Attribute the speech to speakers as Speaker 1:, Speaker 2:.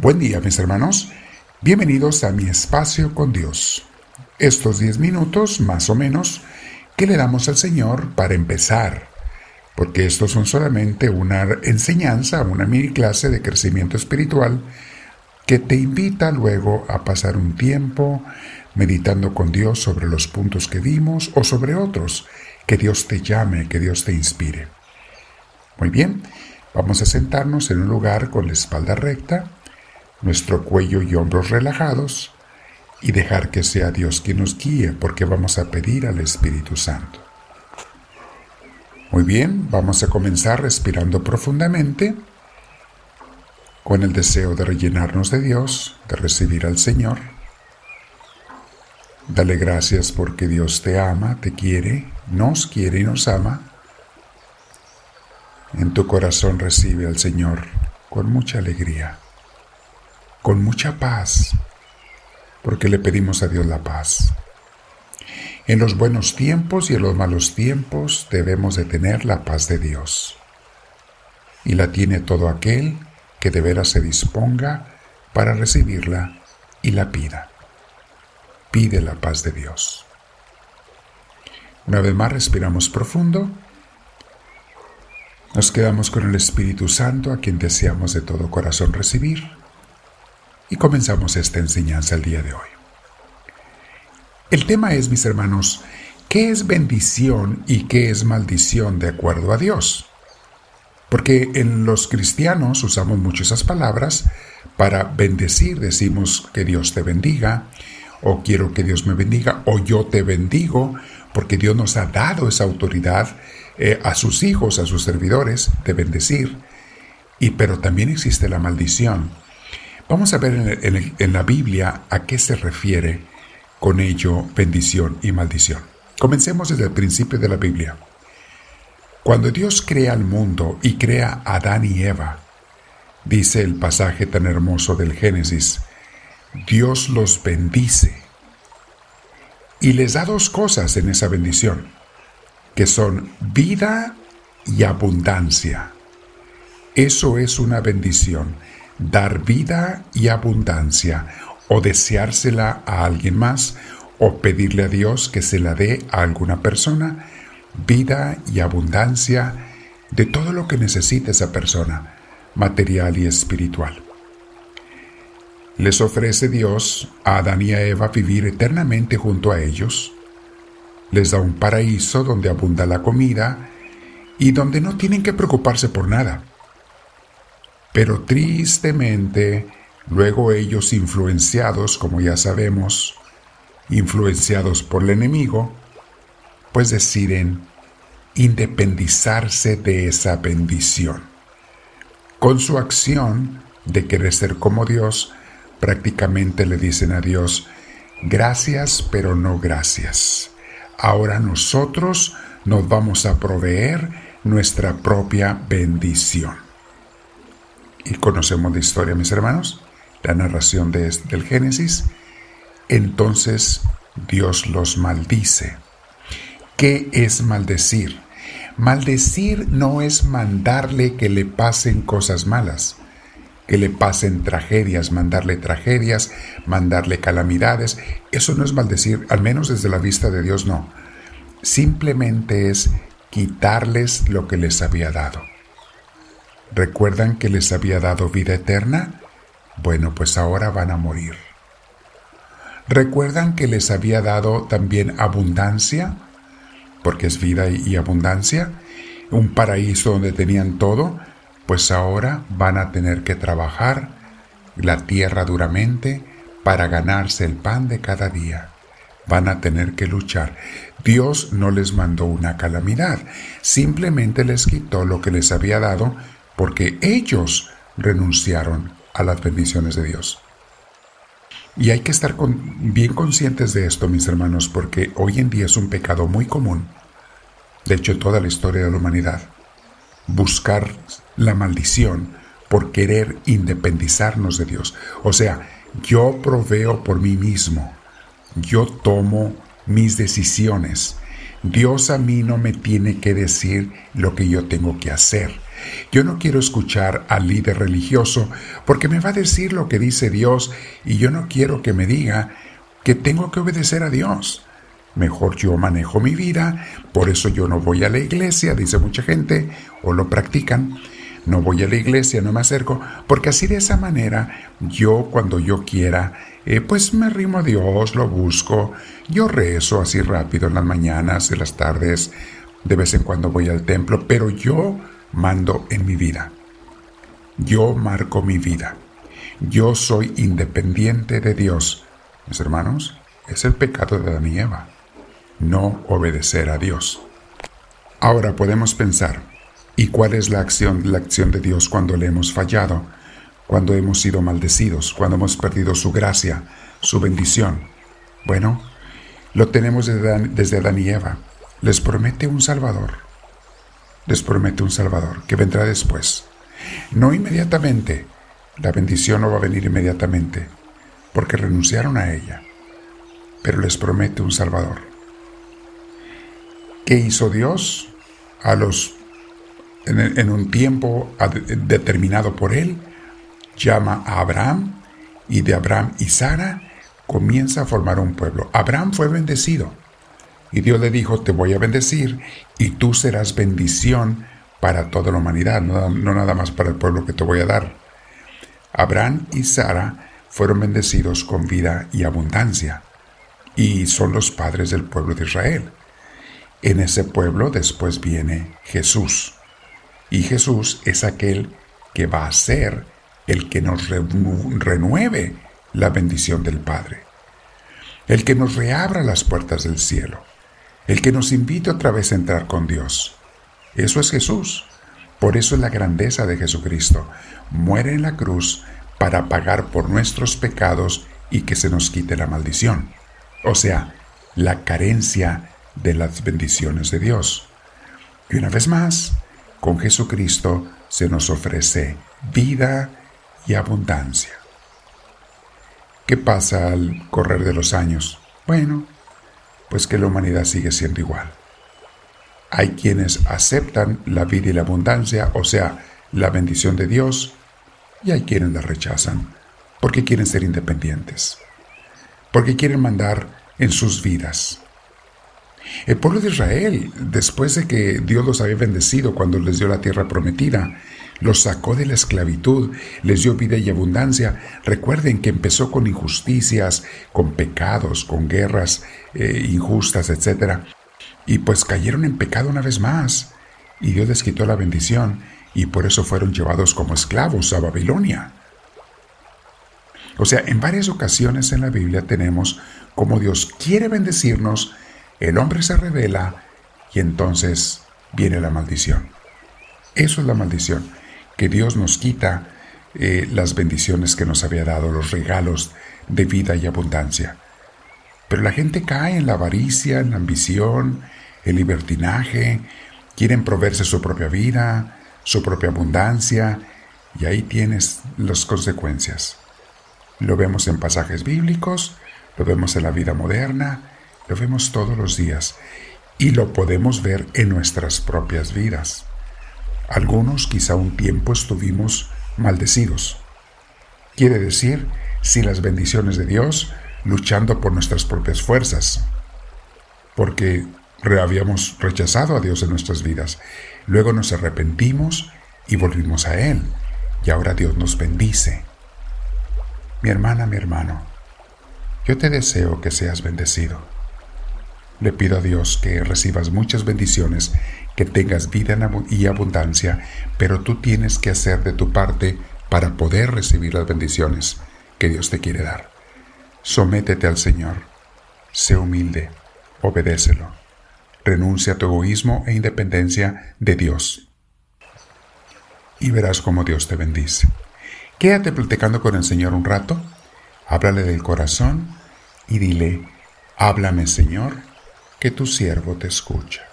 Speaker 1: Buen día mis hermanos, bienvenidos a mi espacio con Dios. Estos 10 minutos, más o menos, que le damos al Señor para empezar, porque estos son solamente una enseñanza, una mini clase de crecimiento espiritual que te invita luego a pasar un tiempo meditando con Dios sobre los puntos que vimos o sobre otros, que Dios te llame, que Dios te inspire. Muy bien, vamos a sentarnos en un lugar con la espalda recta, nuestro cuello y hombros relajados y dejar que sea Dios quien nos guíe porque vamos a pedir al Espíritu Santo. Muy bien, vamos a comenzar respirando profundamente con el deseo de rellenarnos de Dios, de recibir al Señor. Dale gracias porque Dios te ama, te quiere, nos quiere y nos ama. En tu corazón recibe al Señor con mucha alegría con mucha paz, porque le pedimos a Dios la paz. En los buenos tiempos y en los malos tiempos debemos de tener la paz de Dios. Y la tiene todo aquel que de veras se disponga para recibirla y la pida. Pide la paz de Dios. Una vez más respiramos profundo. Nos quedamos con el Espíritu Santo a quien deseamos de todo corazón recibir y comenzamos esta enseñanza el día de hoy. El tema es, mis hermanos, ¿qué es bendición y qué es maldición de acuerdo a Dios? Porque en los cristianos usamos mucho esas palabras para bendecir, decimos que Dios te bendiga, o quiero que Dios me bendiga, o yo te bendigo, porque Dios nos ha dado esa autoridad eh, a sus hijos, a sus servidores, de bendecir. Y pero también existe la maldición. Vamos a ver en, la Biblia a qué se refiere con ello bendición y maldición. Comencemos desde el principio de la Biblia. Cuando Dios crea el mundo y crea a Adán y Eva, dice el pasaje tan hermoso del Génesis, Dios los bendice y les da dos cosas en esa bendición, que son vida y abundancia. Eso es una bendición dar vida y abundancia, o deseársela a alguien más, o pedirle a Dios que se la dé a alguna persona, vida y abundancia de todo lo que necesita esa persona, material y espiritual. Les ofrece Dios a Adán y a Eva vivir eternamente junto a ellos. Les da un paraíso donde abunda la comida y donde no tienen que preocuparse por nada. Pero tristemente, luego ellos influenciados, como ya sabemos, influenciados por el enemigo, pues deciden independizarse de esa bendición. Con su acción de querer ser como Dios, prácticamente le dicen a Dios, gracias pero no gracias. Ahora nosotros nos vamos a proveer nuestra propia bendición y conocemos la historia, mis hermanos, la narración de, del Génesis, entonces Dios los maldice. ¿Qué es maldecir? Maldecir no es mandarle que le pasen cosas malas, que le pasen tragedias, mandarle tragedias, mandarle calamidades. Eso no es maldecir, al menos desde la vista de Dios no. Simplemente es quitarles lo que les había dado. ¿Recuerdan que les había dado vida eterna? Bueno, pues ahora van a morir. ¿Recuerdan que les había dado también abundancia? Porque es vida y abundancia. Un paraíso donde tenían todo. Pues ahora van a tener que trabajar la tierra duramente para ganarse el pan de cada día. Van a tener que luchar. Dios no les mandó una calamidad, simplemente les quitó lo que les había dado porque ellos renunciaron a las bendiciones de Dios. Y hay que estar bien conscientes de esto, mis hermanos, porque hoy en día es un pecado muy común, de hecho toda la historia de la humanidad, buscar la maldición por querer independizarnos de Dios. O sea, yo proveo por mí mismo, yo tomo mis decisiones. Dios a mí no me tiene que decir lo que yo tengo que hacer Yo no quiero escuchar al líder religioso porque me va a decir lo que dice Dios y yo no quiero que me diga que tengo que obedecer a Dios. Mejor yo manejo mi vida, por eso yo no voy a la iglesia, dice mucha gente, o lo practican. No voy a la iglesia, no me acerco, porque así de esa manera yo cuando yo quiera, eh, pues me rimo a Dios, lo busco, yo rezo así rápido en las mañanas, en las tardes, de vez en cuando voy al templo, pero yo mando en mi vida. Yo marco mi vida. Yo soy independiente de Dios. Mis hermanos, es el pecado de Adán y Eva. No obedecer a Dios. Ahora podemos pensar, ¿y cuál es la acción, la acción de Dios cuando le hemos fallado? Cuando hemos sido maldecidos, cuando hemos perdido su gracia, su bendición. Bueno, lo tenemos desde desde Adán y Eva les promete un Salvador. Les promete un Salvador que vendrá después. No inmediatamente. La bendición no va a venir inmediatamente, porque renunciaron a ella. Pero les promete un Salvador. ¿Qué hizo Dios? A los en, un tiempo determinado por él, llama a Abraham y de Abraham y Sara comienza a formar un pueblo. Abraham fue bendecido. Y Dios le dijo, te voy a bendecir y tú serás bendición para toda la humanidad, no, nada más para el pueblo que te voy a dar. Abraham y Sara fueron bendecidos con vida y abundancia y son los padres del pueblo de Israel. En ese pueblo después viene Jesús y Jesús es aquel que va a ser el que nos renueve la bendición del Padre, el que nos reabra las puertas del cielo el que nos invita otra vez a entrar con Dios. Eso es Jesús. Por eso es la grandeza de Jesucristo. Muere en la cruz para pagar por nuestros pecados y que se nos quite la maldición. O sea, la carencia de las bendiciones de Dios. Y una vez más, con Jesucristo se nos ofrece vida y abundancia. ¿Qué pasa al correr de los años? Bueno, pues que la humanidad sigue siendo igual. Hay quienes aceptan la vida y la abundancia, o sea, la bendición de Dios, y hay quienes la rechazan, porque quieren ser independientes, porque quieren mandar en sus vidas. El pueblo de Israel, después de que Dios los había bendecido cuando les dio la tierra prometida, los sacó de la esclavitud, les dio vida y abundancia. Recuerden que empezó con injusticias, con pecados, con guerras eh, injustas, etc. Y pues cayeron en pecado una vez más. Y Dios les quitó la bendición y por eso fueron llevados como esclavos a Babilonia. O sea, en varias ocasiones en la Biblia tenemos como Dios quiere bendecirnos, el hombre se revela y entonces viene la maldición. Eso es la maldición que Dios nos quita eh, las bendiciones que nos había dado, los regalos de vida y abundancia. Pero la gente cae en la avaricia, en la ambición, el libertinaje, quieren proveerse su propia vida, su propia abundancia, y ahí tienes las consecuencias. Lo vemos en pasajes bíblicos, lo vemos en la vida moderna, lo vemos todos los días, y lo podemos ver en nuestras propias vidas. Algunos quizá un tiempo estuvimos maldecidos. Quiere decir, sin las bendiciones de Dios, luchando por nuestras propias fuerzas, porque habíamos rechazado a Dios en nuestras vidas. Luego nos arrepentimos y volvimos a Él, y ahora Dios nos bendice. Mi hermana, mi hermano, yo te deseo que seas bendecido. Le pido a Dios que recibas muchas bendiciones, que tengas vida y abundancia, pero tú tienes que hacer de tu parte para poder recibir las bendiciones que Dios te quiere dar. Sométete al Señor, sé humilde, obedécelo, renuncia a tu egoísmo e independencia de Dios. Y verás cómo Dios te bendice. Quédate platicando con el Señor un rato, háblale del corazón y dile, háblame Señor, que tu siervo te escucha.